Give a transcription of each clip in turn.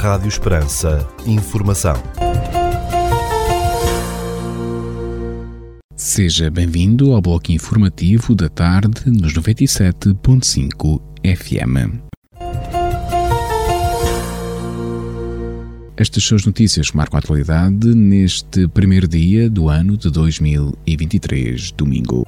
Rádio Esperança. Informação. Seja bem-vindo ao bloco informativo da tarde nos 97.5 FM. Estas são as notícias que marcam a atualidade neste primeiro dia do ano de 2023, domingo.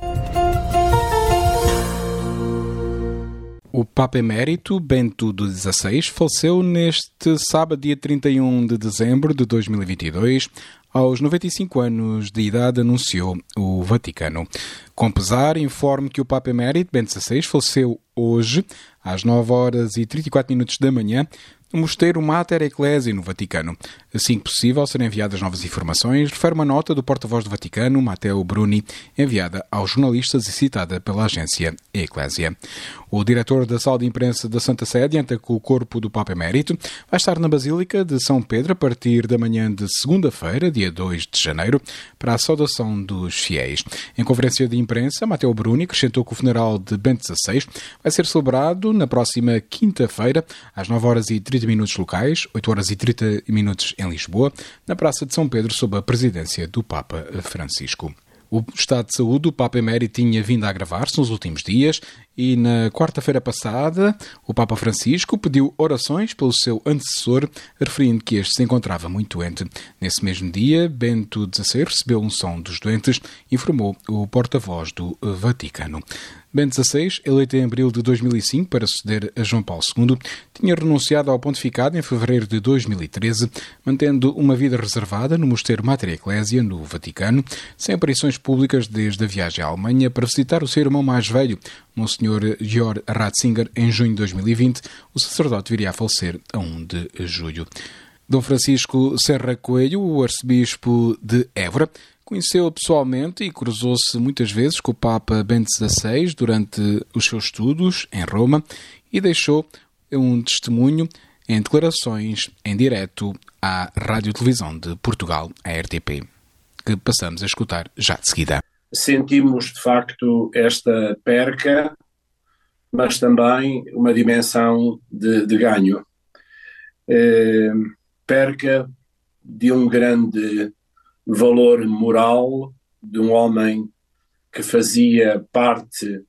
O Papa Emérito Bento XVI faleceu neste sábado, dia 31 de dezembro de 2022, aos 95 anos de idade, anunciou o Vaticano. Com pesar, informe que o Papa Emérito Bento XVI faleceu hoje, às 9 horas e 34 minutos da manhã, no Mosteiro Mater Ecclesiae, no Vaticano. Assim que possível, serão enviadas novas informações, refere uma nota do porta-voz do Vaticano, Matteo Bruni, enviada aos jornalistas e citada pela agência Eclésia. O diretor da sala de imprensa da Santa Sé adianta que o corpo do Papa Emérito vai estar na Basílica de São Pedro a partir da manhã de segunda-feira, dia 2 de janeiro, para a saudação dos fiéis. Em conferência de imprensa, Matteo Bruni acrescentou que o funeral de Bento XVI vai ser celebrado na próxima quinta-feira, às 9 horas e 30 minutos locais, 8 horas e 30 minutos em Lisboa, na Praça de São Pedro, sob a presidência do Papa Francisco. O estado de saúde do Papa Emérito tinha vindo a agravar-se nos últimos dias e na quarta-feira passada o Papa Francisco pediu orações pelo seu antecessor, referindo que este se encontrava muito doente. Nesse mesmo dia, Bento XVI recebeu um som dos doentes, informou o porta-voz do Vaticano. Bento XVI, eleito em abril de 2005 para suceder a João Paulo II, tinha renunciado ao pontificado em fevereiro de 2013, mantendo uma vida reservada no Mosteiro Mater Ecclesia, no Vaticano, sem aparições públicas desde a viagem à Alemanha para visitar o seu irmão mais velho, Monsenhor Georg Ratzinger, em junho de 2020. O sacerdote viria a falecer a 1 de julho. Dom Francisco Serra Coelho, o arcebispo de Évora, Conheceu-o pessoalmente e cruzou-se muitas vezes com o Papa Bento XVI durante os seus estudos em Roma e deixou um testemunho em declarações em direto à Rádio Televisão de Portugal, a RTP, que passamos a escutar já de seguida. Sentimos de facto esta perca, mas também uma dimensão de, de ganho. É, perca de um grande valor moral de um homem que fazia parte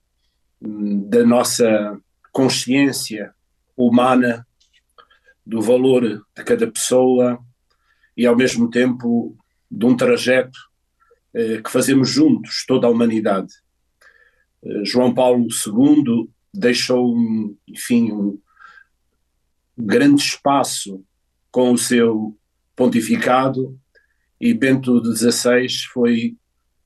hum, da nossa consciência humana, do valor de cada pessoa e ao mesmo tempo de um trajeto eh, que fazemos juntos, toda a humanidade. Eh, João Paulo II deixou, enfim, um grande espaço com o seu pontificado e Bento XVI foi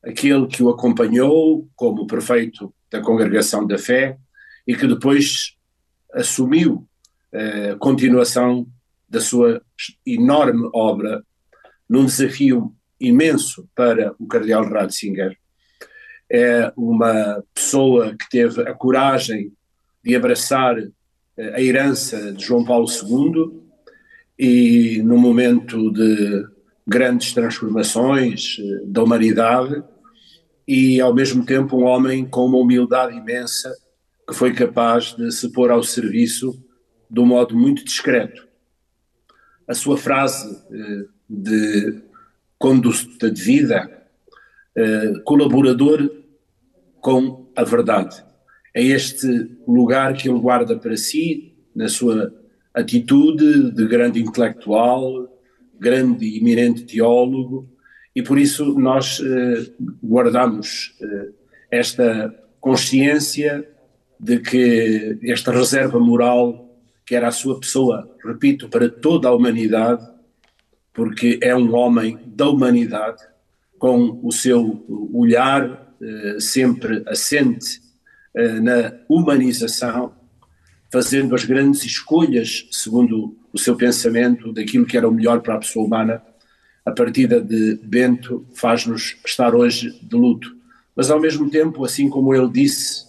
aquele que o acompanhou como prefeito da Congregação da Fé e que depois assumiu a eh, continuação da sua enorme obra num desafio imenso para o Cardeal Ratzinger. É uma pessoa que teve a coragem de abraçar eh, a herança de João Paulo II e no momento de grandes transformações eh, da humanidade e, ao mesmo tempo, um homem com uma humildade imensa que foi capaz de se pôr ao serviço de um modo muito discreto. A sua frase eh, de conduta de vida, colaborador com a verdade. É este lugar que ele guarda para si, na sua atitude de grande intelectual, grande e eminente teólogo, e por isso nós eh, guardamos eh, esta consciência de que esta reserva moral, que era a sua pessoa, repito, para toda a humanidade, porque é um homem da humanidade, com o seu olhar sempre assente eh, na humanização, fazendo as grandes escolhas segundo o seu pensamento daquilo que era o melhor para a pessoa humana. A partida de Bento faz-nos estar hoje de luto. Mas ao mesmo tempo, assim como ele disse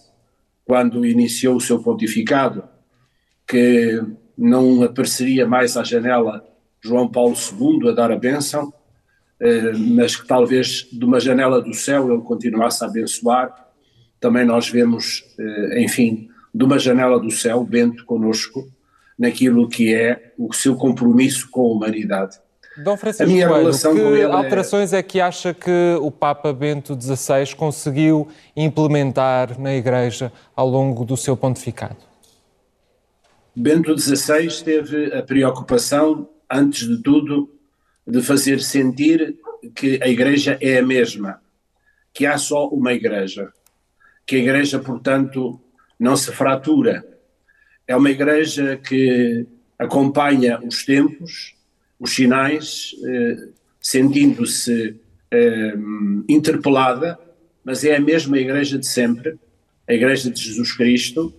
quando iniciou o seu pontificado, que não apareceria mais à janela João Paulo II a dar a bênção, eh, mas que talvez de uma janela do céu ele continuasse a abençoar. Também nós vemos, eh, enfim, de uma janela do céu, Bento conosco, naquilo que é o seu compromisso com a humanidade. Dom Francisco a minha Coelho, relação que com ele é- alterações é... é que acha que o Papa Bento XVI conseguiu implementar na Igreja ao longo do seu pontificado? Bento XVI teve a preocupação, antes de tudo, de fazer sentir que a Igreja é a mesma, que há só uma Igreja, que a Igreja, portanto, não se fratura. É uma Igreja que acompanha os tempos, os sinais, eh, sentindo-se eh, interpelada, mas é a mesma Igreja de sempre, a Igreja de Jesus Cristo.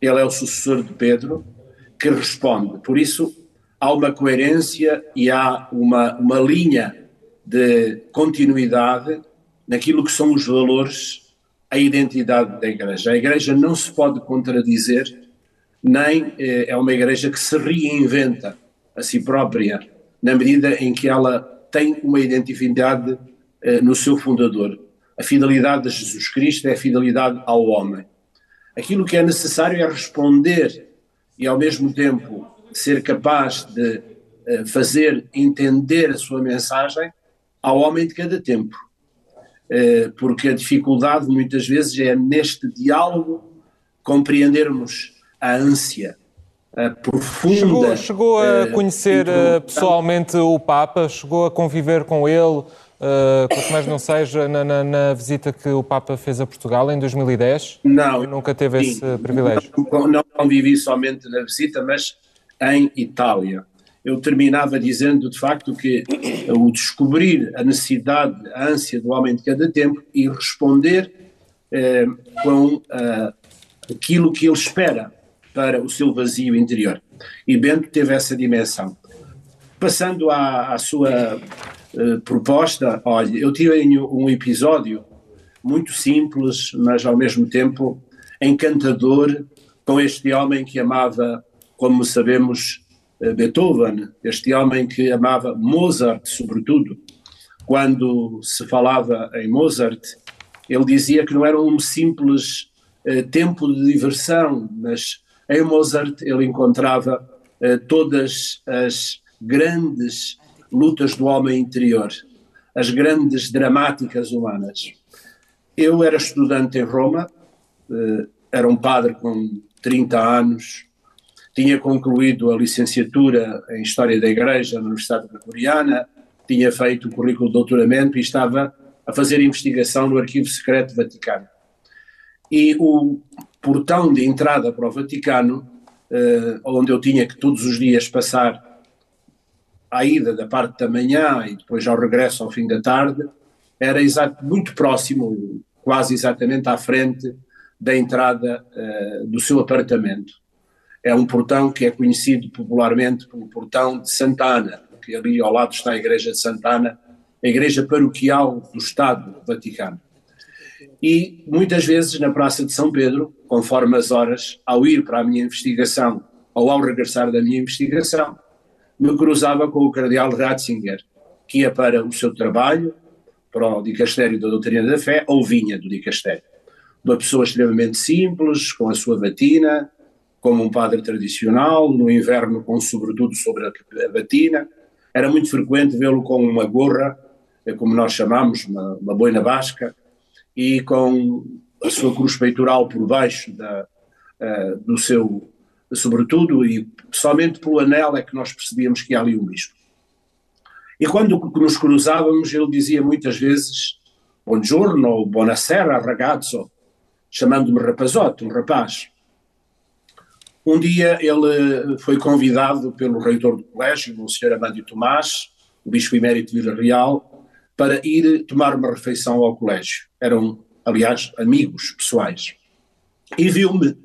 Ele é o sucessor de Pedro, que responde. Por isso, há uma coerência e há uma, uma linha de continuidade naquilo que são os valores, a identidade da Igreja. A Igreja não se pode contradizer, nem eh, é uma Igreja que se reinventa a si própria, na medida em que ela tem uma identidade eh, no seu fundador. A fidelidade de Jesus Cristo é a fidelidade ao homem. Aquilo que é necessário é responder e, ao mesmo tempo, ser capaz de uh, fazer entender a sua mensagem ao homem de cada tempo. Uh, porque a dificuldade muitas vezes é neste diálogo compreendermos a ânsia, a profunda. Chegou, chegou a uh, conhecer pessoalmente o Papa, chegou a conviver com ele, uh, quanto mais não seja na, na, na, visita que o Papa fez a Portugal em 2010? Não. Nunca teve sim, esse privilégio? Não, não convivi somente na visita, mas em Itália. Eu terminava dizendo, de facto, que o descobrir a necessidade, a ânsia do homem de cada tempo e responder eh, com eh, aquilo que ele espera para o seu vazio interior. E Bento teve essa dimensão. Passando à, à sua eh, proposta, olha, eu tive um episódio muito simples, mas ao mesmo tempo encantador, com este homem que amava como sabemos, eh, Beethoven, este homem que amava Mozart, sobretudo. Quando se falava em Mozart, ele dizia que não era um simples uh, tempo de diversão, mas em Mozart ele encontrava uh, todas as grandes lutas do homem interior, as grandes dramáticas humanas. Eu era estudante em Roma, uh, era um padre com 30 anos, tinha concluído a licenciatura em História da Igreja na Universidade Gregoriana, tinha feito o currículo de doutoramento e estava a fazer investigação no Arquivo Secreto Vaticano. E o portão de entrada para o Vaticano, eh, onde eu tinha que todos os dias passar à ida da parte da manhã e depois ao regresso ao fim da tarde, era exato, muito próximo, quase exatamente à frente da entrada uh, do seu apartamento é um portão que é conhecido popularmente como portão de Santana, porque ali ao lado está a igreja de Santana, a igreja paroquial do Estado Vaticano. E muitas vezes na Praça de São Pedro, conforme as horas, ao ir para a minha investigação ou ao regressar da minha investigação, me cruzava com o cardeal Ratzinger, que ia para o seu trabalho, para o dicastério da doutrina da fé, ou vinha do dicastério. Uma pessoa extremamente simples, com a sua batina, como um padre tradicional, no inverno com sobretudo sobre a batina. Era muito frequente vê-lo com uma gorra, é como nós chamamos, uma, uma boina basca, e com a sua cruz peitoral por baixo da, uh, do seu sobretudo, e somente pelo anel é que nós percebíamos que há ali um bispo. E quando nos cruzávamos, ele dizia muitas vezes Buongiorno, buonasera ragazzo, chamando-me rapazote, um rapaz. Um dia ele foi convidado pelo reitor do colégio, o Sr. Tomás, o bispo emérito de Vila Real, para ir tomar uma refeição ao colégio. Eram, aliás, amigos pessoais. E viu-me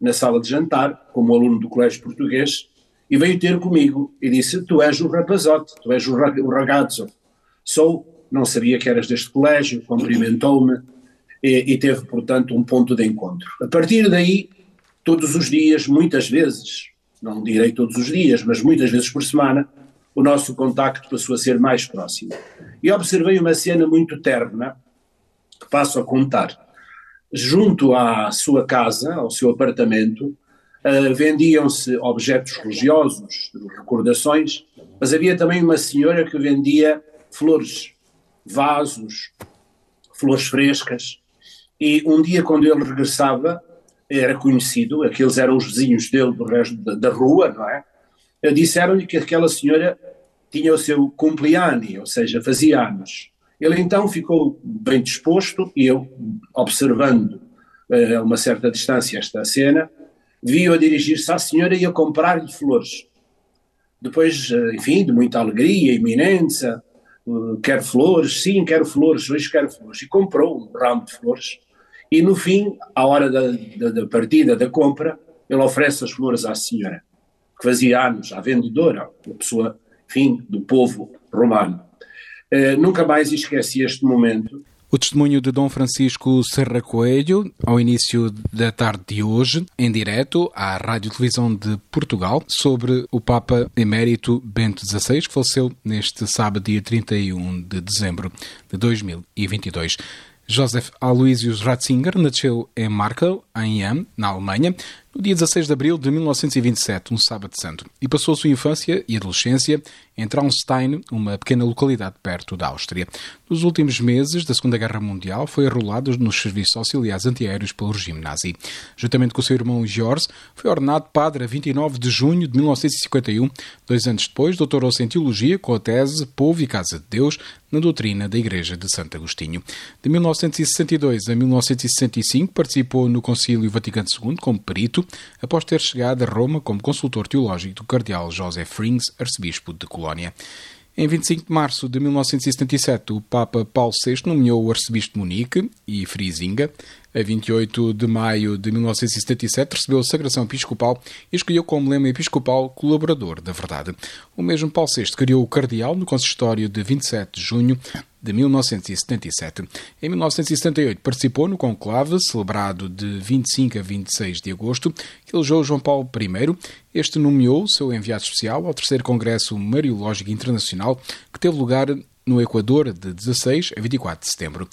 na sala de jantar, como aluno do colégio português, e veio ter comigo e disse: Tu és o rapazote, tu és o, ragazzo. Sou, não sabia que eras deste colégio, cumprimentou-me e, e teve, portanto, um ponto de encontro. A partir daí, todos os dias, muitas vezes, não direi todos os dias, mas muitas vezes por semana, o nosso contacto passou a ser mais próximo. E observei uma cena muito terna, que passo a contar. Junto à sua casa, ao seu apartamento, uh, vendiam-se objetos religiosos, recordações, mas havia também uma senhora que vendia flores, vasos, flores frescas. E um dia, quando ele regressava, era conhecido, aqueles eram os vizinhos dele do resto da, da rua, não é? Disseram-lhe que aquela senhora tinha o seu cumpleaños, ou seja, fazia anos. Ele então ficou bem disposto e eu, observando uh, a uma certa distância esta cena, vi-o a dirigir-se à senhora e a comprar-lhe flores. Depois, uh, enfim, de muita alegria, iminência, uh, quero flores, sim, quero flores, hoje quero flores. E comprou um ramo de flores. E no fim, à hora da, da, da partida, da compra, ele oferece as flores à senhora, que fazia anos, à vendedora, uma pessoa, enfim, do povo romano. Uh, nunca mais esqueci este momento. O testemunho de Dom Francisco Serra Coelho, ao início da tarde de hoje, em direto à Rádio Televisão de Portugal, sobre o Papa Emérito Bento XVI, que faleceu neste sábado, dia 31 de dezembro de 2022. Joseph Aloysius Ratzinger nasceu em Markel, em Yam, na Alemanha, no dia 16 de abril de 1927, um sábado santo, e passou a sua infância e adolescência em Traunstein, uma pequena localidade perto da Áustria. Nos últimos meses da Segunda Guerra Mundial, foi arrolado nos serviços auxiliares antiaéreos pelo regime nazi. Juntamente com seu irmão George, foi ordenado padre a 29 de junho de 1951. Dois anos depois, doutorou-se em Teologia com a tese Povo e Casa de Deus na doutrina da Igreja de Santo Agostinho. De 1962 a 1965, participou no Concílio Vaticano II como perito, após ter chegado a Roma como consultor teológico do cardeal Joseph Frings, arcebispo de Colónia. Em 25 de março de 1977, o Papa Paulo VI nomeou o arcebispo de Munique e Frisinga. A 28 de maio de 1977, recebeu a sagração episcopal e escolheu como lema episcopal colaborador da verdade. O mesmo Paulo VI criou o cardeal no consistório de 27 de junho de 1977. Em 1978 participou no conclave, celebrado de 25 a 26 de agosto, que elegeu João Paulo I. Este nomeou seu enviado especial ao terceiro Congresso Mariológico Internacional, que teve lugar no Equador de 16 a 24 de setembro.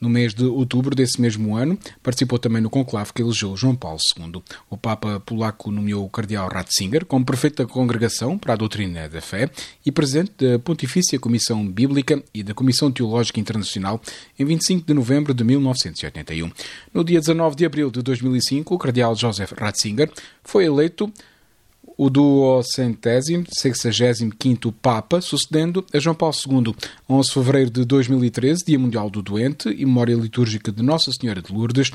No mês de outubro desse mesmo ano, participou também no conclave que elegeu João Paulo II. O Papa polaco nomeou o cardeal Ratzinger como prefeito da Congregação para a Doutrina da Fé e presidente da Pontifícia Comissão Bíblica e da Comissão Teológica Internacional em 25 de novembro de 1981. No dia 19 de abril de 2005, o cardeal Joseph Ratzinger foi eleito o duocentésimo, sexagésimo quinto Papa, sucedendo a João Paulo II, 11 de fevereiro de 2013, Dia Mundial do Doente e memória litúrgica de Nossa Senhora de Lourdes,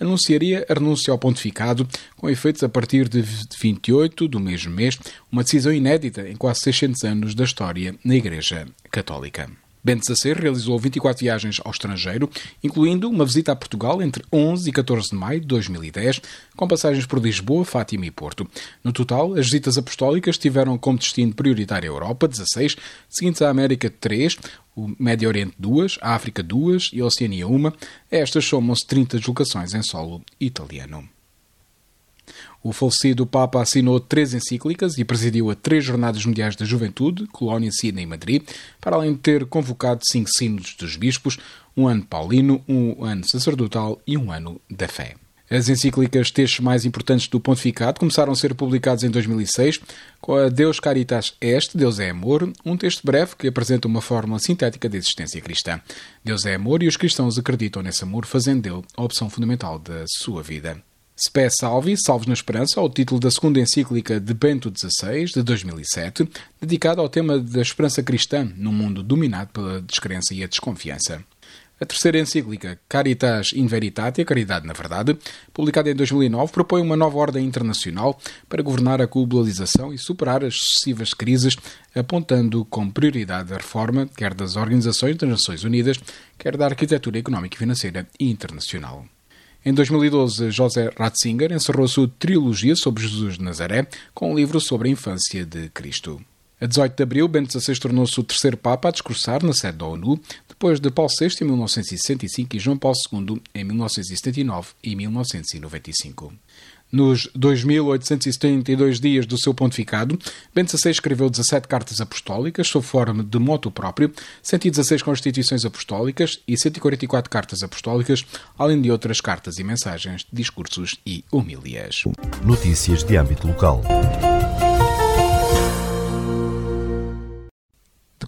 anunciaria a renúncia ao pontificado, com efeitos a partir de 28 do mesmo mês, uma decisão inédita em quase 600 anos da história na Igreja Católica. Bento XVI realizou 24 viagens ao estrangeiro, incluindo uma visita a Portugal entre 11 e 14 de maio de 2010, com passagens por Lisboa, Fátima e Porto. No total, as visitas apostólicas tiveram como destino prioritário a Europa, 16, seguintes à América, 3, o Médio Oriente, 2, a África, 2 e a Oceania, 1. A estas somam-se 30 deslocações em solo italiano. O falecido Papa assinou três encíclicas e presidiu a três Jornadas Mundiais da Juventude, Colónia, Sina e Madrid, para além de ter convocado cinco sínodos dos bispos, um ano paulino, um ano sacerdotal e um ano da fé. As encíclicas, textos mais importantes do pontificado, começaram a ser publicados em 2006 com a Deus Caritas Est, Deus é Amor, um texto breve que apresenta uma fórmula sintética da existência cristã. Deus é amor e os cristãos acreditam nesse amor, fazendo dele a opção fundamental da sua vida. Spé Salvi, Salvos na Esperança, ao título da segunda encíclica de Bento XVI, de 2007, dedicada ao tema da esperança cristã num mundo dominado pela descrença e a desconfiança. A terceira encíclica, Caritas in Veritate, Caridade na Verdade, publicada em 2009, propõe uma nova ordem internacional para governar a globalização e superar as sucessivas crises, apontando como prioridade a reforma quer das organizações das Nações Unidas, quer da arquitetura económica e financeira internacional. Em 2012, José Ratzinger encerrou sua trilogia sobre Jesus de Nazaré com um livro sobre a infância de Cristo. A 18 de abril, Bento XVI tornou-se o terceiro Papa a discursar na sede da ONU, depois de Paulo VI em 1965 e João Paulo II em 1979 e 1995. Nos 2.872 dias do seu pontificado, Bento XVI escreveu 17 cartas apostólicas sob forma de moto próprio, 116 constituições apostólicas e 144 cartas apostólicas, além de outras cartas e mensagens, discursos e homilias. Notícias de âmbito local.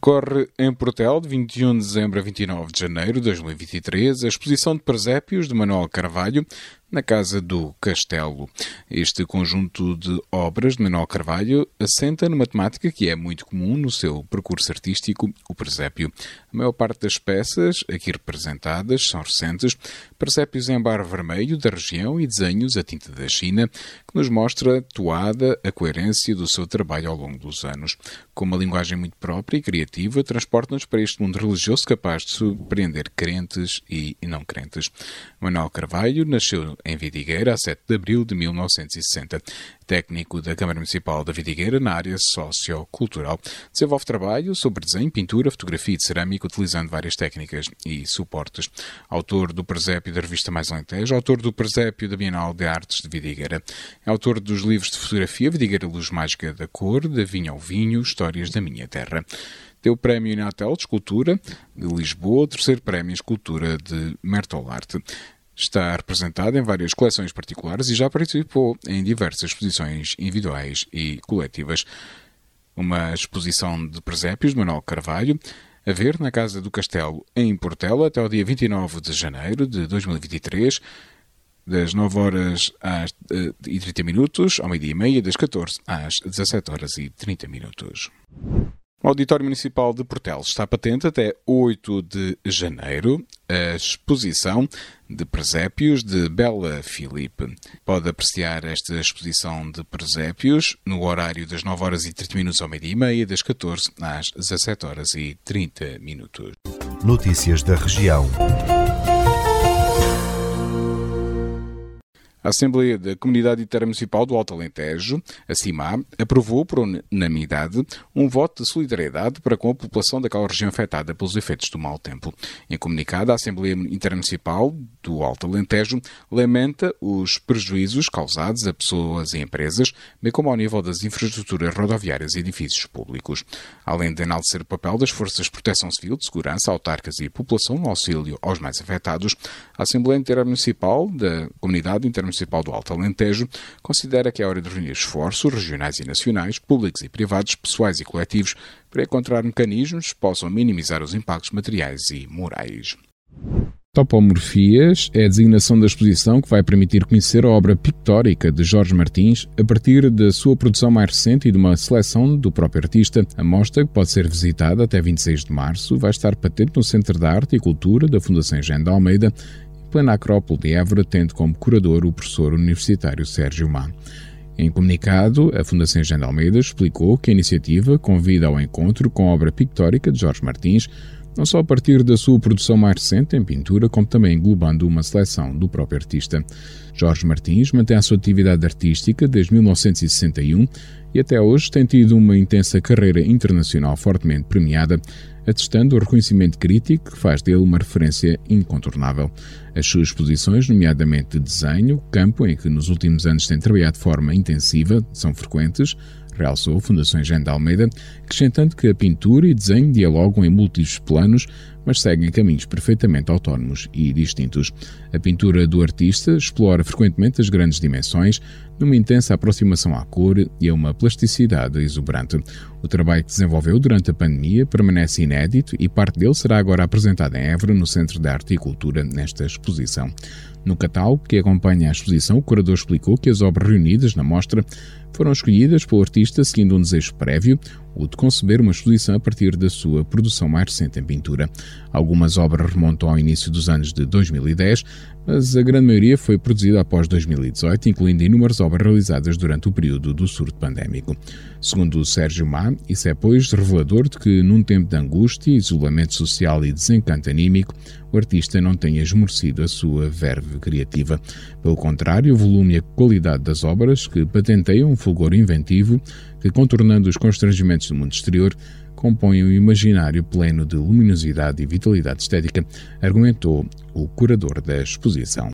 Decorre em Portel, de 21 de dezembro a 29 de janeiro de 2023, a exposição de presépios de Manuel Carvalho, na Casa do Castelo. Este conjunto de obras de Manuel Carvalho assenta numa temática que é muito comum no seu percurso artístico, o presépio. A maior parte das peças aqui representadas são recentes, presépios em bar vermelho da região e desenhos a tinta da China, que nos mostra toada a coerência do seu trabalho ao longo dos anos. Com uma linguagem muito própria e criativa, transporta-nos para este mundo religioso capaz de surpreender crentes e não crentes. Manuel Carvalho nasceu em Vidigueira, a 7 de abril de 1960. Técnico da Câmara Municipal da Vidigueira na área sociocultural. Desenvolve trabalho sobre desenho, pintura, fotografia e cerâmica, utilizando várias técnicas e suportes. Autor do presépio da revista Mais Alentejo, autor do presépio da Bienal de Artes de Vidigueira. É autor dos livros de fotografia Vidigueira Luz Mágica da Cor, da Vinha ao Vinho, Histórias da Minha Terra deu o Prémio Inatel de Escultura de Lisboa, o terceiro Prémio Escultura de Mertolarte. Está representado em várias coleções particulares e já participou em diversas exposições individuais e coletivas. Uma exposição de presépios de Manuel Carvalho, a ver na Casa do Castelo, em Portela, até o dia 29 de janeiro de 2023, das 9 horas às, uh, e 30 minutos, ao meio-dia e meia, das 14 às 17 horas e 30 minutos. O Auditório Municipal de Portelos está patente até 8 de janeiro a exposição de presépios de Bela Filipe. Pode apreciar esta exposição de presépios no horário das 9 horas e 30 minutos ao meio-dia e meia, das 14 às 17 horas e 30 minutos. Notícias da região. A Assembleia da Comunidade Intermunicipal do Alto Alentejo, a CIMA, aprovou por unanimidade um voto de solidariedade para com a população daquela região afetada pelos efeitos do mau tempo. Em comunicado, a Assembleia Intermunicipal do Alto Alentejo lamenta os prejuízos causados a pessoas e empresas, bem como ao nível das infraestruturas rodoviárias e edifícios públicos. Além de enaltecer o papel das forças de proteção civil, de segurança, autarcas e população no auxílio aos mais afetados, a Assembleia Intermunicipal da Comunidade Intermunicipal Municipal do Alto Alentejo considera que é hora de reunir esforços regionais e nacionais, públicos e privados, pessoais e coletivos, para encontrar mecanismos que possam minimizar os impactos materiais e morais. Topomorfias é a designação da exposição que vai permitir conhecer a obra pictórica de Jorge Martins a partir da sua produção mais recente e de uma seleção do próprio artista. A mostra, que pode ser visitada até 26 de março, vai estar patente no Centro de Arte e Cultura da Fundação Engenho de Almeida plena Acrópole de Évora, tendo como curador o professor universitário Sérgio Má. Em comunicado, a Fundação Engenho de Almeida explicou que a iniciativa convida ao encontro com a obra pictórica de Jorge Martins, não só a partir da sua produção mais recente em pintura, como também englobando uma seleção do próprio artista. Jorge Martins mantém a sua atividade artística desde 1961 e até hoje tem tido uma intensa carreira internacional fortemente premiada, atestando o reconhecimento crítico que faz dele uma referência incontornável. As suas exposições, nomeadamente de desenho, campo em que nos últimos anos tem trabalhado de forma intensiva, são frequentes, realçou Fundações de Almeida, acrescentando que a pintura e desenho dialogam em múltiplos planos, mas seguem caminhos perfeitamente autónomos e distintos. A pintura do artista explora frequentemente as grandes dimensões, numa intensa aproximação à cor e a uma plasticidade exuberante. O trabalho que desenvolveu durante a pandemia permanece inédito e parte dele será agora apresentado em Évora, no Centro de Arte e Cultura, nesta exposição. No catálogo que acompanha a exposição, o curador explicou que as obras reunidas na mostra foram escolhidas pelo artista seguindo um desejo prévio, o de conceber uma exposição a partir da sua produção mais recente em pintura. Algumas obras remontam ao início dos anos de 2010, mas a grande maioria foi produzida após 2018, incluindo inúmeras obras realizadas durante o período do surto pandémico. Segundo Sérgio Má, isso é, pois, revelador de que, num tempo de angústia, isolamento social e desencanto anímico, o artista não tenha esmorecido a sua verve criativa. Pelo contrário, o volume e a qualidade das obras, que patenteiam um fulgor inventivo, que, contornando os constrangimentos do mundo exterior, compõem um imaginário pleno de luminosidade e vitalidade estética, argumentou o curador da exposição.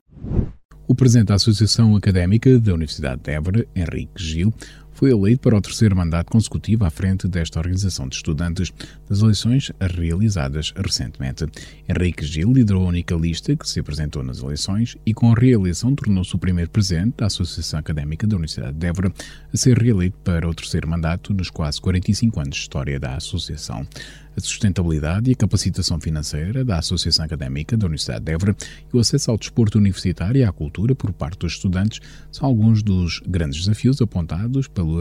O presidente da Associação Académica da Universidade de Évora, Henrique Gil, foi eleito para o terceiro mandato consecutivo à frente desta organização de estudantes das eleições realizadas recentemente. Henrique Gil liderou a única lista que se apresentou nas eleições e, com a reeleição, tornou-se o primeiro presidente da Associação Académica da Universidade de Évora a ser reeleito para o terceiro mandato nos quase 45 anos de história da Associação a sustentabilidade e a capacitação financeira da Associação Académica da Universidade de Évora e o acesso ao desporto universitário e à cultura por parte dos estudantes são alguns dos grandes desafios apontados pelo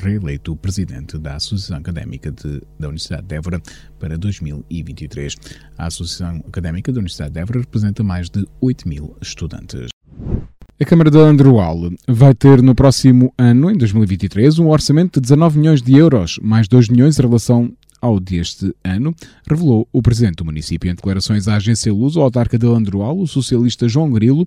reeleito presidente da Associação Académica de, da Universidade de Évora para 2023. A Associação Académica da Universidade de Évora representa mais de 8 mil estudantes. A Câmara de Androal vai ter no próximo ano, em 2023, um orçamento de 19 milhões de euros, mais 2 milhões em relação ao deste ano, revelou o presidente do município. Em declarações à agência Luz, o autarca de Landroal, o socialista João Grilo,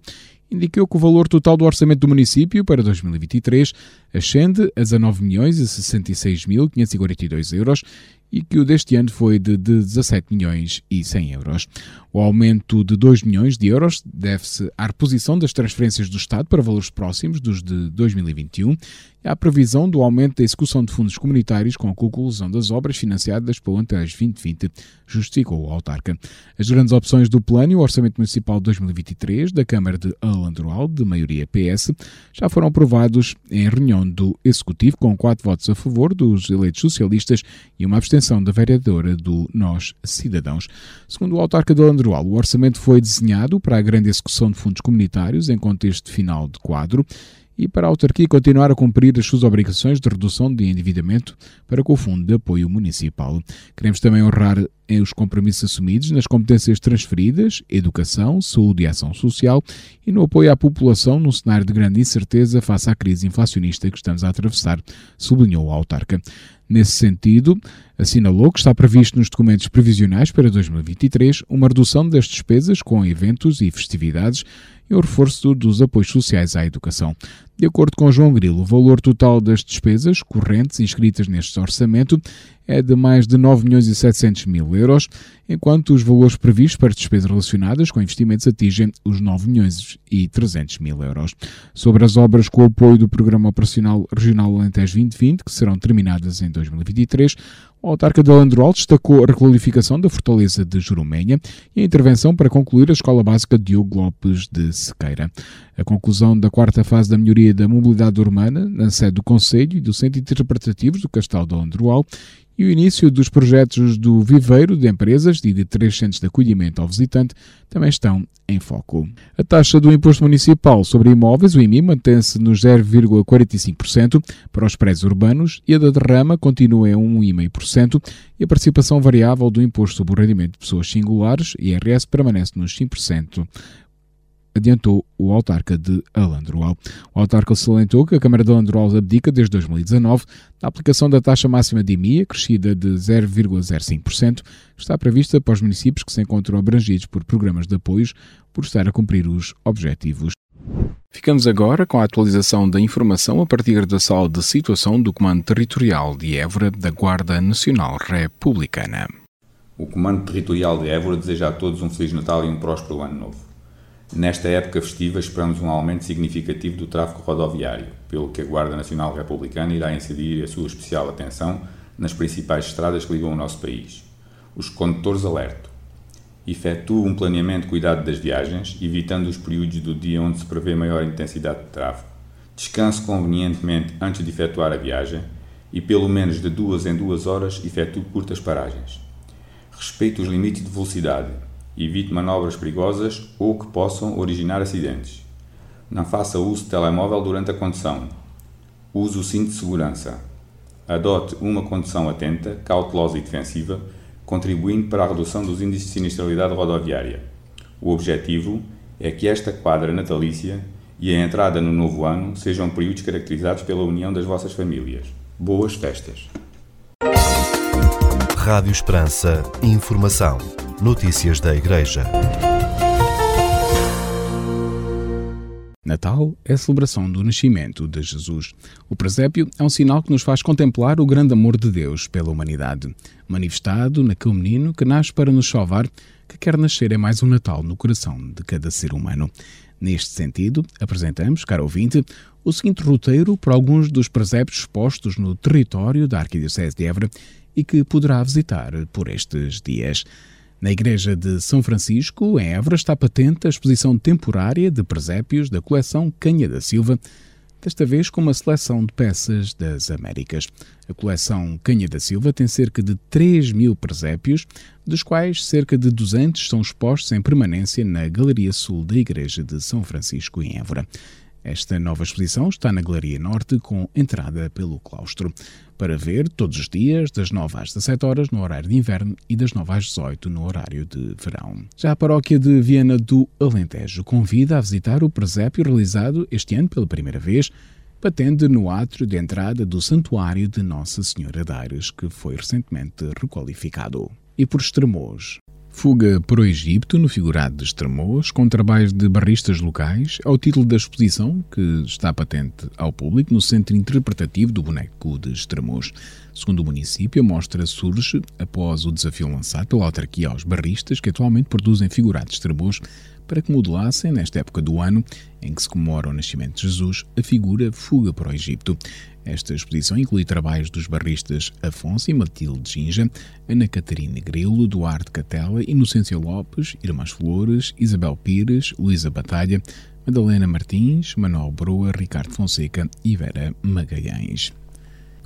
indicou que o valor total do orçamento do município para 2023 ascende a 19 milhões e 66 mil 542 euros e que o deste ano foi de, de 17 milhões e 100 euros. O aumento de 2 milhões de euros deve-se à reposição das transferências do Estado para valores próximos dos de 2021 e à previsão do aumento da execução de fundos comunitários com a conclusão das obras financiadas pelo Antares 2020, justificou o autarca. As grandes opções do plano e o Orçamento Municipal de 2023 da Câmara de Alandroal, de maioria PS, já foram aprovados em reunião do Executivo com quatro votos a favor dos eleitos socialistas e uma abstenção da vereadora do Nós Cidadãos. Segundo o autarca de Alandroal, o orçamento foi desenhado para a grande execução de fundos comunitários em contexto final de quadro e para a autarquia continuar a cumprir as suas obrigações de redução de endividamento para com o Fundo de Apoio Municipal. Queremos também honrar os compromissos assumidos nas competências transferidas, educação, saúde e ação social e no apoio à população num cenário de grande incerteza face à crise inflacionista que estamos a atravessar, sublinhou o autarca. Nesse sentido, assinalou que está previsto nos documentos previsionais para 2023 uma redução das despesas com eventos e festividades e o reforço dos apoios sociais à educação. De acordo com João Grilo, o valor total das despesas correntes inscritas neste orçamento é de mais de 9 milhões e 700 mil euros, enquanto os valores previstos para despesas relacionadas com investimentos atingem os 9 milhões e 300 mil euros. Sobre as obras com o apoio do Programa Operacional Regional Alentejo 2020, que serão terminadas em 2023, o autarca de Alandroal destacou a requalificação da Fortaleza de Jurumenha e a intervenção para concluir a Escola Básica Diogo Lopes de Sequeira. A conclusão da quarta fase da melhoria da mobilidade urbana na sede do Conselho e do Centro Interpretativo do Castelo de Alandroal e o início dos projetos do Viveiro de Empresas e de três centros de acolhimento ao visitante também estão em foco. A taxa do Imposto Municipal sobre Imóveis, o IMI, mantém-se nos 0,45% para os prédios urbanos e a da derrama continua em 1,5% e a participação variável do Imposto sobre o Rendimento de Pessoas Singulares, IRS, permanece nos 5% adiantou o autarca de Alandroal. O autarca salientou que a Câmara de Alandroal abdica desde 2019 da aplicação da taxa máxima de IMI, crescida de 0,05%, que está prevista para os municípios que se encontram abrangidos por programas de apoios por estar a cumprir os objetivos. Ficamos agora com a atualização da informação a partir da sala de situação do Comando Territorial de Évora da Guarda Nacional Republicana. O Comando Territorial de Évora deseja a todos um Feliz Natal e um próspero Ano Novo. Nesta época festiva, esperamos um aumento significativo do tráfego rodoviário, pelo que a Guarda Nacional Republicana irá incidir a sua especial atenção nas principais estradas que ligam o nosso país. Os condutores alertam. Efetue um planeamento cuidado das viagens, evitando os períodos do dia onde se prevê maior intensidade de tráfego. Descanse convenientemente antes de efetuar a viagem e, pelo menos de duas em duas horas, efetue curtas paragens. Respeite os limites de velocidade Evite manobras perigosas ou que possam originar acidentes. Não faça uso de telemóvel durante a condução. Use o cinto de segurança. Adote uma condução atenta, cautelosa e defensiva, contribuindo para a redução dos índices de sinistralidade rodoviária. O objetivo é que esta quadra natalícia e a entrada no novo ano sejam períodos caracterizados pela união das vossas famílias. Boas festas! Rádio Esperança. Informação. Notícias da Igreja. Natal é a celebração do nascimento de Jesus. O presépio é um sinal que nos faz contemplar o grande amor de Deus pela humanidade, manifestado naquele menino que nasce para nos salvar, que quer nascer em mais um Natal no coração de cada ser humano. Neste sentido, apresentamos, caro ouvinte, o seguinte roteiro para alguns dos presépios expostos no território da Arquidiocese de Évora e que poderá visitar por estes dias. Na Igreja de São Francisco, em Évora, está patente a exposição temporária de presépios da coleção Canha da Silva, desta vez com uma seleção de peças das Américas. A coleção Canha da Silva tem cerca de 3 mil presépios, dos quais cerca de 200 são expostos em permanência na Galeria Sul da Igreja de São Francisco, em Évora. Esta nova exposição está na Galeria Norte, com entrada pelo claustro, para ver todos os dias, das 9 às 17 horas no horário de inverno e das 9 às 18 no horário de verão. Já a paróquia de Viana do Alentejo convida a visitar o presépio realizado este ano pela primeira vez, patente no átrio de entrada do Santuário de Nossa Senhora de Aires, que foi recentemente requalificado. E por Estremoz, Fuga para o Egito, no figurado de Estremoz, com trabalhos de barristas locais, é o título da exposição que está patente ao público no Centro Interpretativo do Boneco de Estremoz. Segundo o município, a mostra surge após o desafio lançado pela autarquia aos barristas que atualmente produzem figurados de Estremoz para que modelassem, nesta época do ano em que se comemora o nascimento de Jesus, a figura Fuga para o Egito. Esta exposição inclui trabalhos dos barristas Afonso e Matilde Ginja, Ana Catarina Grilo, Duarte Catela, Inocência Lopes, Irmãs Flores, Isabel Pires, Luísa Batalha, Madalena Martins, Manuel Broa, Ricardo Fonseca e Vera Magalhães.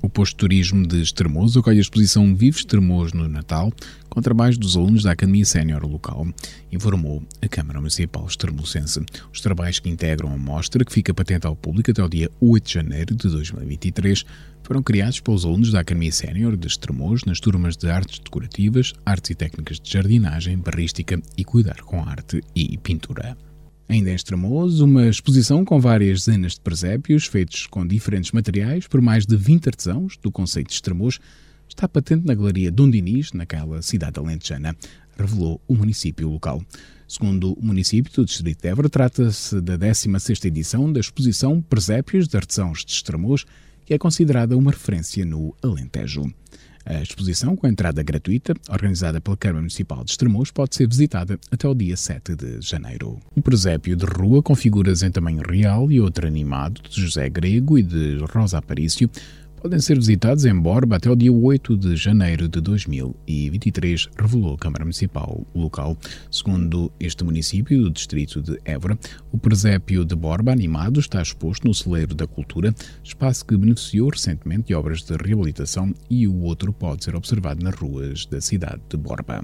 O posto de turismo de Estremoz acolhe a exposição Vive Estremoz no Natal, com trabalhos dos alunos da Academia Sénior local, informou a Câmara Municipal Estremocense. Os trabalhos que integram a mostra, que fica patente ao público até o dia 8 de janeiro de 2023, foram criados pelos alunos da Academia Sénior de Estremoz nas turmas de Artes Decorativas, Artes e Técnicas de Jardinagem, Barrística e Cuidar com Arte e Pintura. Ainda em Estremoz, uma exposição com várias dezenas de presépios feitos com diferentes materiais por mais de 20 artesãos do Conceito de Estremoz está patente na Galeria Dom Dinis, naquela cidade alentejana, revelou o município local. Segundo o município do Distrito de Évora, trata-se da 16ª edição da exposição Presépios de Artesãos de Estremoz, que é considerada uma referência no Alentejo. A exposição, com entrada gratuita, organizada pela Câmara Municipal de Estremoz, pode ser visitada até o dia 7 de janeiro. Um presépio de rua com figuras em tamanho real e outro animado de José Grego e de Rosa Aparício podem ser visitados em Borba até o dia 8 de janeiro de 2023, revelou a Câmara Municipal local. Segundo este município do distrito de Évora, o presépio de Borba animado está exposto no Celeiro da Cultura, espaço que beneficiou recentemente de obras de reabilitação e o outro pode ser observado nas ruas da cidade de Borba.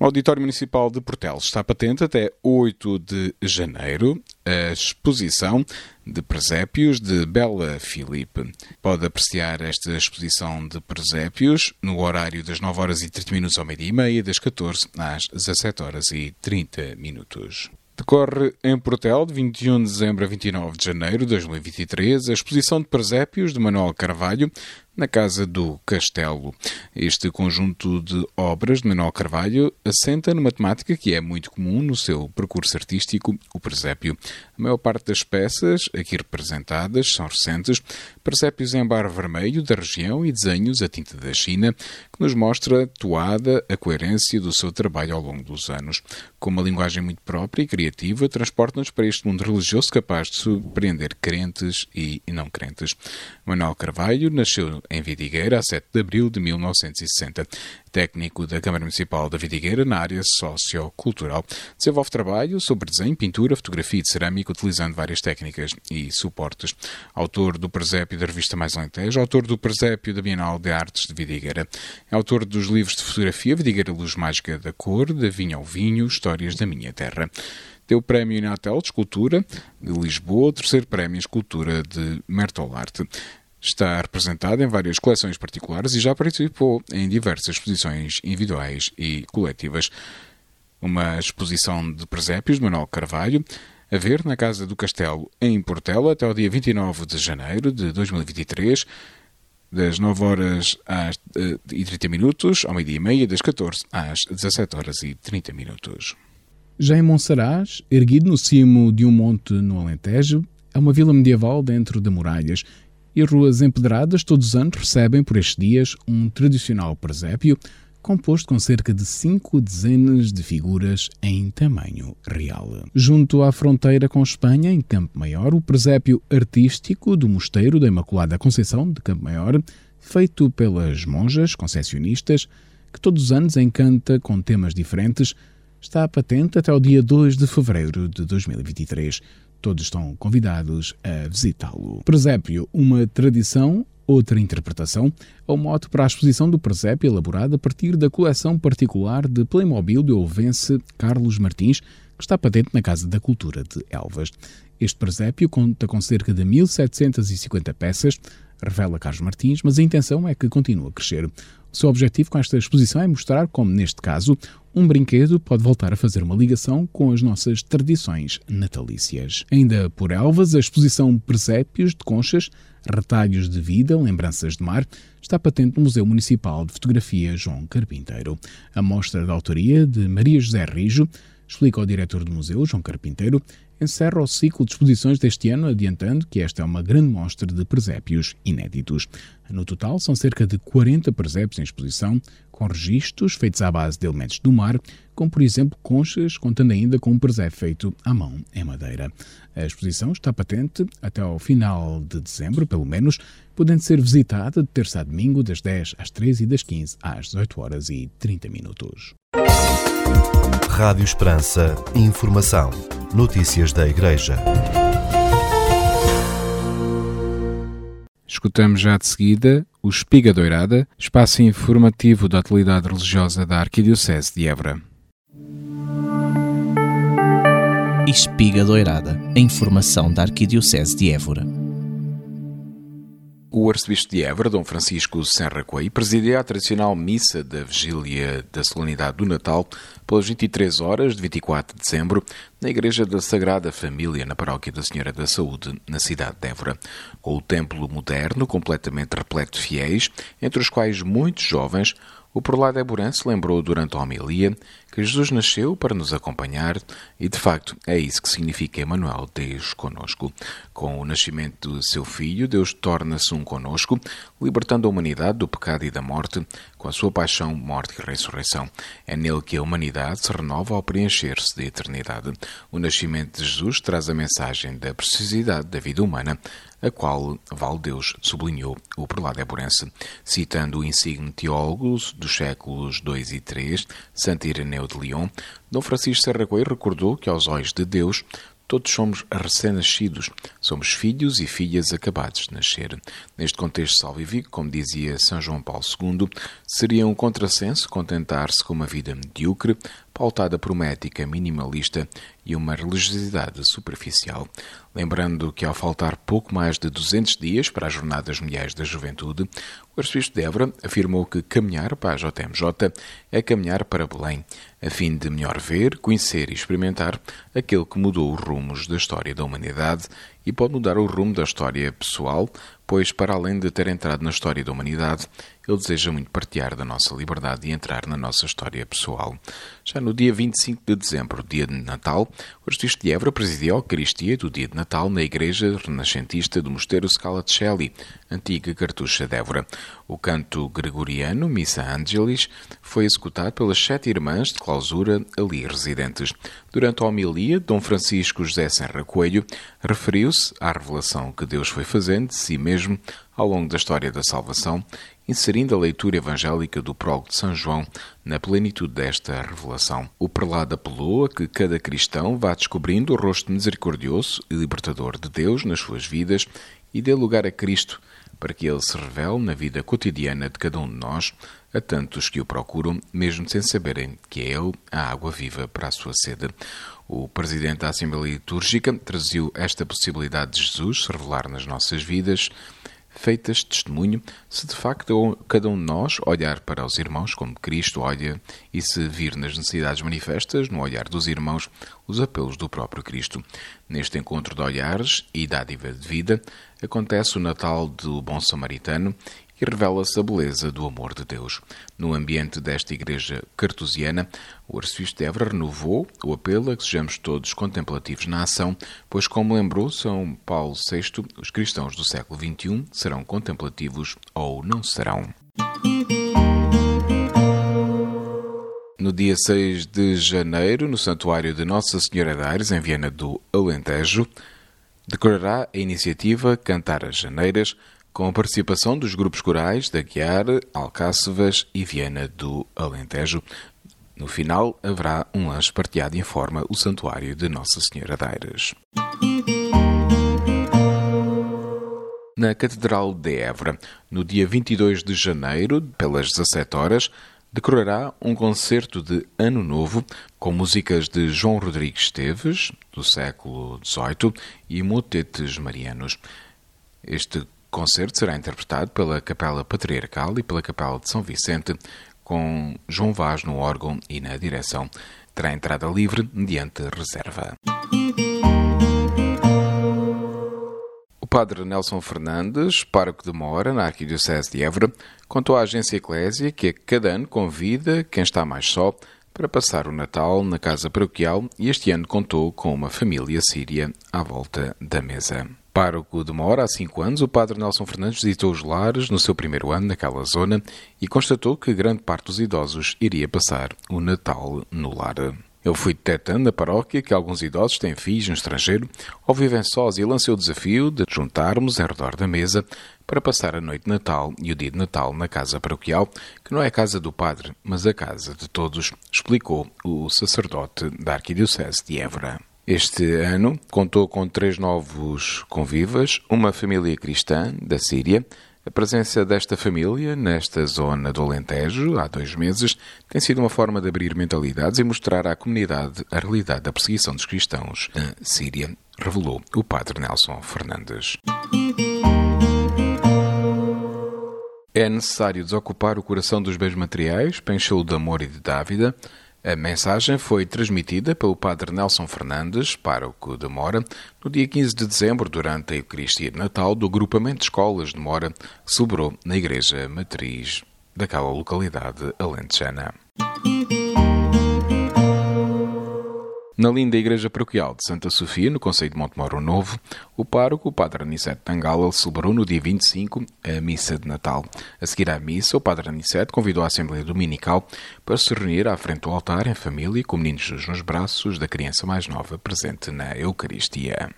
O Auditório Municipal de Portelos está patente até 8 de janeiro a exposição de presépios de Bela Filipe. Pode apreciar esta exposição de presépios no horário das 9 horas e 30 minutos ao meio-dia e meia, das 14 às 17 horas e 30 minutos. Decorre em Portel, de 21 de dezembro a 29 de janeiro de 2023, a exposição de presépios de Manuel Carvalho, na Casa do Castelo. Este conjunto de obras de Manuel Carvalho assenta numa temática que é muito comum no seu percurso artístico, o presépio. A maior parte das peças aqui representadas são recentes, presépios em bar vermelho da região e desenhos a tinta da China, que nos mostra toada a coerência do seu trabalho ao longo dos anos. Com uma linguagem muito própria e criativa, transporta-nos para este mundo religioso capaz de surpreender crentes e não crentes. Manuel Carvalho nasceu em Vidigueira, a 7 de abril de 1960. Técnico da Câmara Municipal da Vidigueira na área sociocultural. Desenvolve trabalho sobre desenho, pintura, fotografia e cerâmica, utilizando várias técnicas e suportes. Autor do presépio da revista Mais Alentejo, autor do presépio da Bienal de Artes de Vidigueira. É autor dos livros de fotografia Vidigueira Luz Mágica da Cor, da Vinha ao Vinho, Histórias da Minha Terra. Deu o Prémio Inatel de Escultura de Lisboa, o terceiro Prémio Escultura de Mertolarte. Está representado em várias coleções particulares e já participou em diversas exposições individuais e coletivas. Uma exposição de presépios de Manuel Carvalho, a ver na Casa do Castelo, em Portela, até o dia 29 de janeiro de 2023, das 9 horas às, uh, e 30 minutos, ao meio-dia e meia, das 14 às 17 horas e 30 minutos. Já em Monsaraz, erguido no cimo de um monte no Alentejo, é uma vila medieval dentro de muralhas e as ruas empedradas todos os anos recebem por estes dias um tradicional presépio composto com cerca de cinco dezenas de figuras em tamanho real. Junto à fronteira com Espanha, em Campo Maior, o presépio artístico do Mosteiro da Imaculada Conceição de Campo Maior, feito pelas monjas concessionistas, que todos os anos encanta com temas diferentes, está patente até o dia 2 de fevereiro de 2023. Todos estão convidados a visitá-lo. Presépio, uma tradição outra interpretação, é o mote para a exposição do presépio elaborada a partir da coleção particular de Playmobil do ovense Carlos Martins, que está patente na Casa da Cultura de Elvas. Este presépio conta com cerca de 1.750 peças, revela Carlos Martins, mas a intenção é que continue a crescer. O seu objetivo com esta exposição é mostrar como, neste caso, um brinquedo pode voltar a fazer uma ligação com as nossas tradições natalícias. Ainda por Elvas, a exposição Presépios de Conchas Retalhos de Vida, Lembranças de Mar, está patente no Museu Municipal de Fotografia João Carpinteiro. A mostra da autoria de Maria José Rijo, explica o diretor do museu, João Carpinteiro, encerra o ciclo de exposições deste ano, adiantando que esta é uma grande mostra de presépios inéditos. No total, são cerca de 40 presépios em exposição, com registros feitos à base de elementos do mar, como por exemplo conchas, contando ainda com um presépio feito à mão em madeira. A exposição está patente até ao final de dezembro, pelo menos, podendo ser visitada de terça a domingo, das 10 às 13 e das 15 às 18 horas e 30 minutos. Rádio Esperança. Informação. Notícias da Igreja. Escutamos já de seguida o Espiga Doirada, espaço informativo da atualidade religiosa da Arquidiocese de Évora. Espiga Doirada, a informação da Arquidiocese de Évora. O arcebispo de Évora, Dom Francisco Serra Coelho, presidia a tradicional missa da vigília da solenidade do Natal pelas 23 horas de 24 de dezembro na Igreja da Sagrada Família, na Paróquia da Senhora da Saúde, na cidade de Évora. Com o templo moderno completamente repleto de fiéis, entre os quais muitos jovens, o prelado Eburense lembrou durante a homilia que Jesus nasceu para nos acompanhar e, de facto, é isso que significa Emmanuel, Deus conosco. Com o nascimento de seu filho, Deus torna-se um conosco, libertando a humanidade do pecado e da morte, com a sua paixão, morte e ressurreição. É nele que a humanidade se renova ao preencher-se de eternidade. O nascimento de Jesus traz a mensagem da precisidade da vida humana, a qual Valdeus sublinhou o prelado eburense, citando o insigne teólogo dos séculos II e III, Santo Ireneu de Lyon, Dom Francisco Serra Coelho recordou que aos olhos de Deus Todos somos recém-nascidos, somos filhos e filhas acabados de nascer. Neste contexto salvífico, como dizia São João Paulo II, seria um contrassenso contentar-se com uma vida medíocre, pautada por uma ética minimalista e uma religiosidade superficial. Lembrando que, ao faltar pouco mais de 200 dias para as Jornadas Mundiais da Juventude, o arcebispo de Évora afirmou que caminhar para a JMJ é caminhar para Belém, a fim de melhor ver, conhecer e experimentar aquele que mudou os rumos da história da humanidade e pode mudar o rumo da história pessoal, pois, para além de ter entrado na história da humanidade, ele deseja muito partilhar da nossa liberdade e entrar na nossa história pessoal. Já no dia 25 de dezembro, dia de Natal, o arcebispo de Évora presidiu a Eucaristia do dia de Natal na Igreja Renascentista do Mosteiro Scala de Shelley, antiga cartucha de Évora. O canto gregoriano, Missa Angelis, foi executado pelas sete irmãs de clausura ali residentes. Durante a homilia, Dom Francisco José Serra Coelho referiu-se à revelação que Deus foi fazendo de si mesmo ao longo da história da salvação inserindo a leitura evangélica do prólogo de São João na plenitude desta revelação. O prelado apelou a que cada cristão vá descobrindo o rosto misericordioso e libertador de Deus nas suas vidas e dê lugar a Cristo, para que ele se revele na vida cotidiana de cada um de nós, a tantos que o procuram, mesmo sem saberem que é ele a água viva para a sua sede. O presidente da Assembleia Litúrgica traziu esta possibilidade de Jesus se revelar nas nossas vidas feitas testemunho, se de facto cada um de nós olhar para os irmãos como Cristo olha e se vir nas necessidades manifestas, no olhar dos irmãos, os apelos do próprio Cristo. Neste encontro de olhares e dádiva de vida, acontece o Natal do Bom Samaritano e revela-se a beleza do amor de Deus. No ambiente desta igreja cartusiana, o arcebispo de Évora renovou o apelo a que sejamos todos contemplativos na ação, pois, como lembrou São Paulo VI, os cristãos do século XXI serão contemplativos ou não serão. No dia 6 de janeiro, no Santuário de Nossa Senhora de Aires, em Viena do Alentejo, decorará a iniciativa Cantar as Janeiras, com a participação dos grupos corais da Guiar, Alcácevas e Viena do Alentejo. No final, haverá um lanche partilhado, informa o Santuário de Nossa Senhora de Aires. Na Catedral de Évora, no dia 22 de janeiro, pelas 17 horas, decorará um concerto de Ano Novo com músicas de João Rodrigues Esteves, do século XVIII, e motetes marianos. Este concerto será interpretado pela Capela Patriarcal e pela Capela de São Vicente, com João Vaz no órgão e na direção. Terá entrada livre mediante reserva. padre Nelson Fernandes, pároco de Mora, na Arquidiocese de Évora, contou à agência Eclésia que cada ano convida quem está mais só para passar o Natal na casa paroquial e este ano contou com uma família síria à volta da mesa. Pároco de Mora, há cinco anos, o padre Nelson Fernandes visitou os lares no seu primeiro ano naquela zona e constatou que grande parte dos idosos iria passar o Natal no lar. Eu fui detectando na paróquia que alguns idosos têm filhos no estrangeiro ou vivem sós e lancei o desafio de juntarmos em redor da mesa para passar a noite de Natal e o dia de Natal na casa paroquial, que não é a casa do padre, mas a casa de todos, explicou o sacerdote da Arquidiocese de Évora. Este ano contou com três novos convivas, uma família cristã da Síria, a presença desta família nesta zona do Alentejo, há dois meses, tem sido uma forma de abrir mentalidades e mostrar à comunidade a realidade da perseguição dos cristãos na Síria, revelou o padre Nelson Fernandes. É necessário desocupar o coração dos bens materiais enchê-lo de amor e de dávida, a mensagem foi transmitida pelo Padre Nelson Fernandes, pároco de Mora, no dia 15 de dezembro, durante a Eucaristia de Natal do Grupamento de Escolas de Mora, que celebrou na Igreja Matriz daquela localidade alentejana. Na linda Igreja Paroquial de Santa Sofia, no Conselho de Montemoro Novo, o pároco, o Padre Anicete Tangala, celebrou no dia 25 a missa de Natal. A seguir à missa, o Padre Anicete convidou a Assembleia Dominical para se reunir à frente do altar em família com o Menino Jesus nos braços da criança mais nova presente na Eucaristia.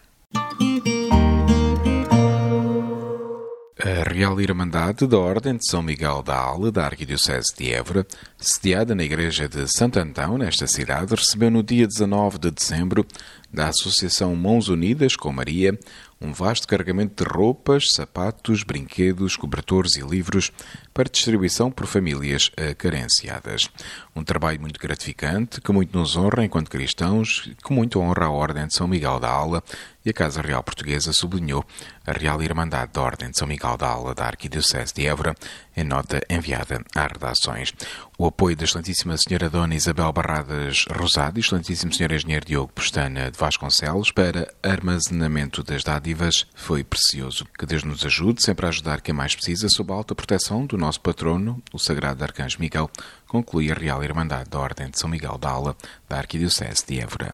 A Real Irmandade da Ordem de São Miguel da Ala, da Arquidiocese de Évora, sediada na Igreja de Santo Antão, nesta cidade, recebeu no dia 19 de dezembro da Associação Mãos Unidas com Maria um vasto carregamento de roupas, sapatos, brinquedos, cobertores e livros para distribuição por famílias carenciadas. Um trabalho muito gratificante, que muito nos honra enquanto cristãos, que muito honra a Ordem de São Miguel da Aula e a Casa Real Portuguesa sublinhou a Real Irmandade da Ordem de São Miguel da Aula da Arquidiocese de Évora em nota enviada às redações. O apoio da Excelentíssima Senhora Dona Isabel Barradas Rosado e Excelentíssimo Senhor Engenheiro Diogo Pestana de Vasconcelos para armazenamento das dádivas foi precioso. Que Deus nos ajude sempre a ajudar quem mais precisa sob a alta proteção do nosso patrono, o Sagrado Arcanjo Miguel, conclui a Real Irmandade da Ordem de São Miguel da Aula da Arquidiocese de Évora.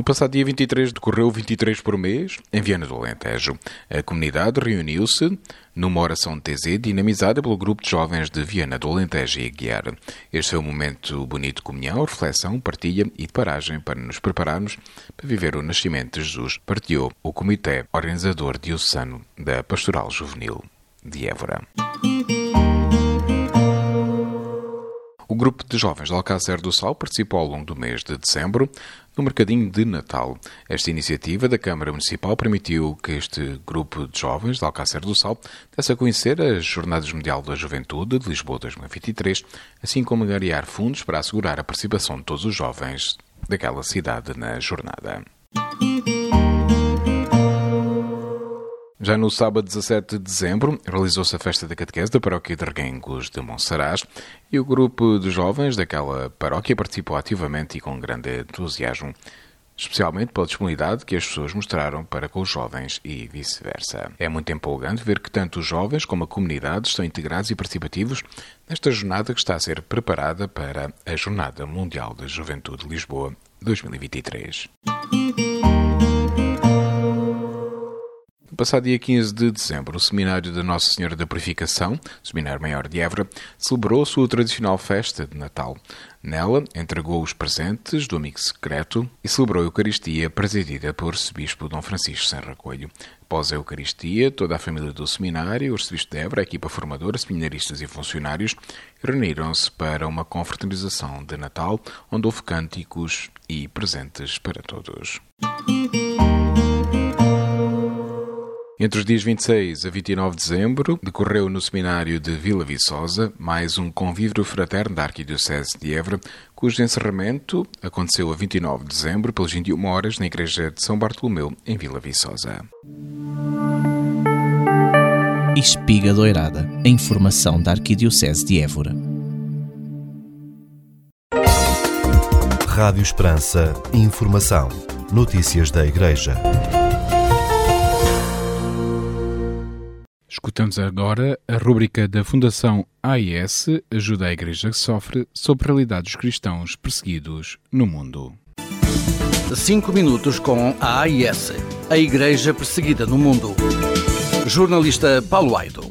No passado dia 23 decorreu 23 por mês em Viana do Alentejo. A comunidade reuniu-se numa oração de TZ dinamizada pelo grupo de jovens de Viana do Alentejo e Aguiar. Este foi um momento bonito de comunhão, reflexão, partilha e de paragem para nos prepararmos para viver o nascimento de Jesus, partilhou o Comitê Organizador Diocesano da Pastoral Juvenil de Évora. O grupo de jovens de Alcácer do Sal participou ao longo do mês de dezembro no Mercadinho de Natal. Esta iniciativa da Câmara Municipal permitiu que este grupo de jovens de Alcácer do Sal desse a conhecer as Jornadas Mundial da Juventude de Lisboa 2023, assim como angariar fundos para assegurar a participação de todos os jovens daquela cidade na jornada. Já no sábado 17 de dezembro, realizou-se a festa da catequese da paróquia de Reguengos de Monsaraz e o grupo de jovens daquela paróquia participou ativamente e com grande entusiasmo, especialmente pela disponibilidade que as pessoas mostraram para com os jovens e vice-versa. É muito empolgante ver que tanto os jovens como a comunidade estão integrados e participativos nesta jornada que está a ser preparada para a Jornada Mundial da Juventude de Lisboa 2023 passado dia 15 de dezembro, o Seminário da Nossa Senhora da Purificação, Seminário Maior de Évora, celebrou sua tradicional festa de Natal. Nela, entregou os presentes do amigo secreto e celebrou a Eucaristia presidida pelo arcebispo Dom Francisco Sem Racolho. Após a Eucaristia, toda a família do seminário, o arcebispo de Évora, a equipa formadora, seminaristas e funcionários reuniram-se para uma confraternização de Natal, onde houve cânticos e presentes para todos. Entre os dias 26 a 29 de dezembro, decorreu no seminário de Vila Viçosa mais um convívio fraterno da Arquidiocese de Évora, cujo encerramento aconteceu a 29 de dezembro, pelas 21 horas, na Igreja de São Bartolomeu, em Vila Viçosa. Espiga Doirada, a informação da Arquidiocese de Évora. Rádio Esperança, informação, notícias da Igreja. Escutamos agora a rúbrica da Fundação AIS Ajuda a Igreja que Sofre sobre a realidade dos cristãos perseguidos no mundo. Cinco minutos com a AIS, a Igreja Perseguida no Mundo. Jornalista Paulo Aido.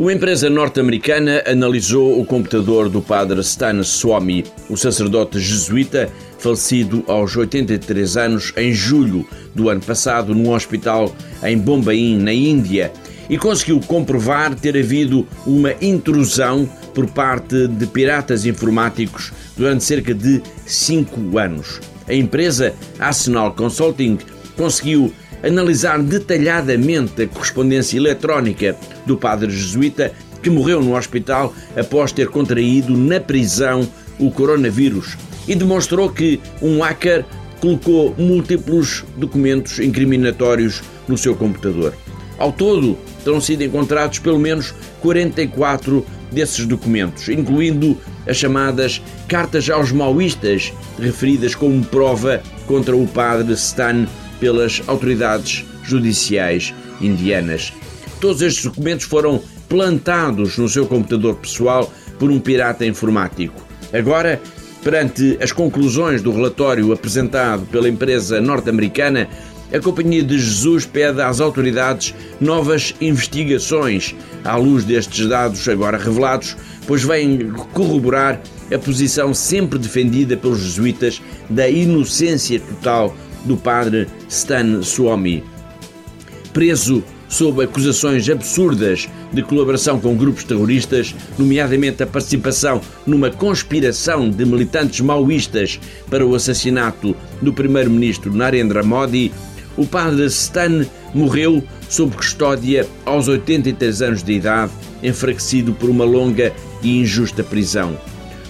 Uma empresa norte-americana analisou o computador do padre Stan Swami, o sacerdote jesuíta falecido aos 83 anos em julho do ano passado num hospital em Bombaim, na Índia, e conseguiu comprovar ter havido uma intrusão por parte de piratas informáticos durante cerca de cinco anos. A empresa Arsenal Consulting conseguiu analisar detalhadamente a correspondência eletrónica do padre jesuíta que morreu no hospital após ter contraído na prisão o coronavírus e demonstrou que um hacker colocou múltiplos documentos incriminatórios no seu computador. Ao todo, terão sido encontrados pelo menos 44 desses documentos, incluindo as chamadas cartas aos maoístas, referidas como prova contra o padre Stan pelas autoridades judiciais indianas. Todos estes documentos foram plantados no seu computador pessoal por um pirata informático. Agora, perante as conclusões do relatório apresentado pela empresa norte-americana, a Companhia de Jesus pede às autoridades novas investigações à luz destes dados agora revelados, pois vêm corroborar a posição sempre defendida pelos jesuítas da inocência total do padre Stan Swami. Preso sob acusações absurdas de colaboração com grupos terroristas, nomeadamente a participação numa conspiração de militantes maoístas para o assassinato do primeiro-ministro Narendra Modi, o padre Stan morreu sob custódia aos 83 anos de idade, enfraquecido por uma longa e injusta prisão.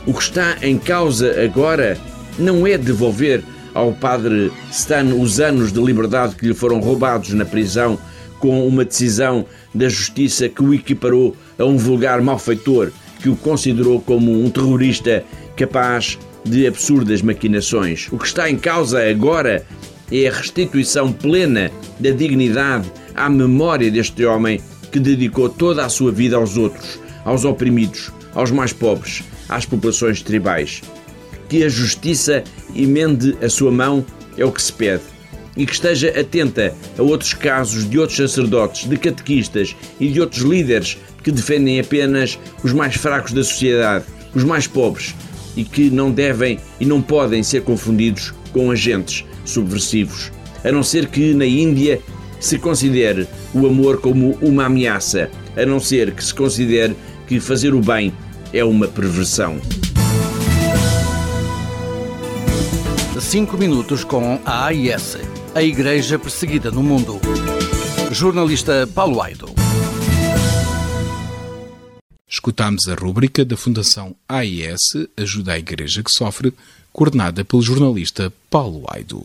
O que está em causa agora não é devolver ao padre Stan os anos de liberdade que lhe foram roubados na prisão com uma decisão da justiça que o equiparou a um vulgar malfeitor que o considerou como um terrorista capaz de absurdas maquinações. O que está em causa agora é a restituição plena da dignidade à memória deste homem que dedicou toda a sua vida aos outros, aos oprimidos, aos mais pobres, às populações tribais que a justiça emende a sua mão é o que se pede. E que esteja atenta a outros casos de outros sacerdotes, de catequistas e de outros líderes que defendem apenas os mais fracos da sociedade, os mais pobres, e que não devem e não podem ser confundidos com agentes subversivos. A não ser que na Índia se considere o amor como uma ameaça, a não ser que se considere que fazer o bem é uma perversão. 5 minutos com a AIS, a Igreja Perseguida no Mundo. Jornalista Paulo Aido. Escutámos a rúbrica da Fundação AIS Ajuda a Igreja que Sofre, coordenada pelo jornalista Paulo Aido.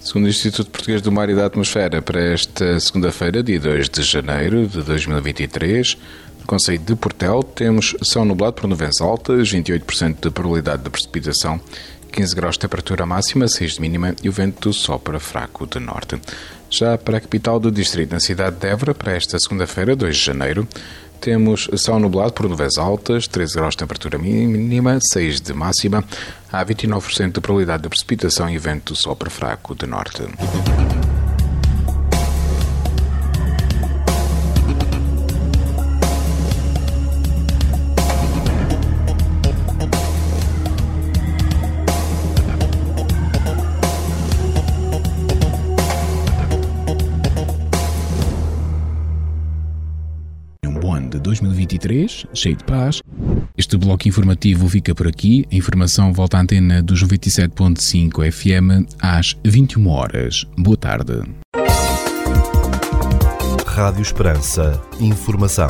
Segundo o Instituto Português do Mar e da Atmosfera, para esta segunda-feira, dia 2 de janeiro de 2023, Conselho de Portel, temos céu nublado por nuvens altas, 28% de probabilidade de precipitação, 15 graus de temperatura máxima, 6 de mínima e o vento sopra fraco de norte. Já para a capital do distrito, na cidade de Évora, para esta segunda-feira, 2 de janeiro, temos céu nublado por nuvens altas, 13 graus de temperatura mínima, 6 de máxima. Há 29% de probabilidade de precipitação e vento sopra fraco de norte. 2023, cheio de paz. Este bloco informativo fica por aqui. A informação volta à antena dos 97.5 FM às 21 horas. Boa tarde. Rádio Esperança. Informação.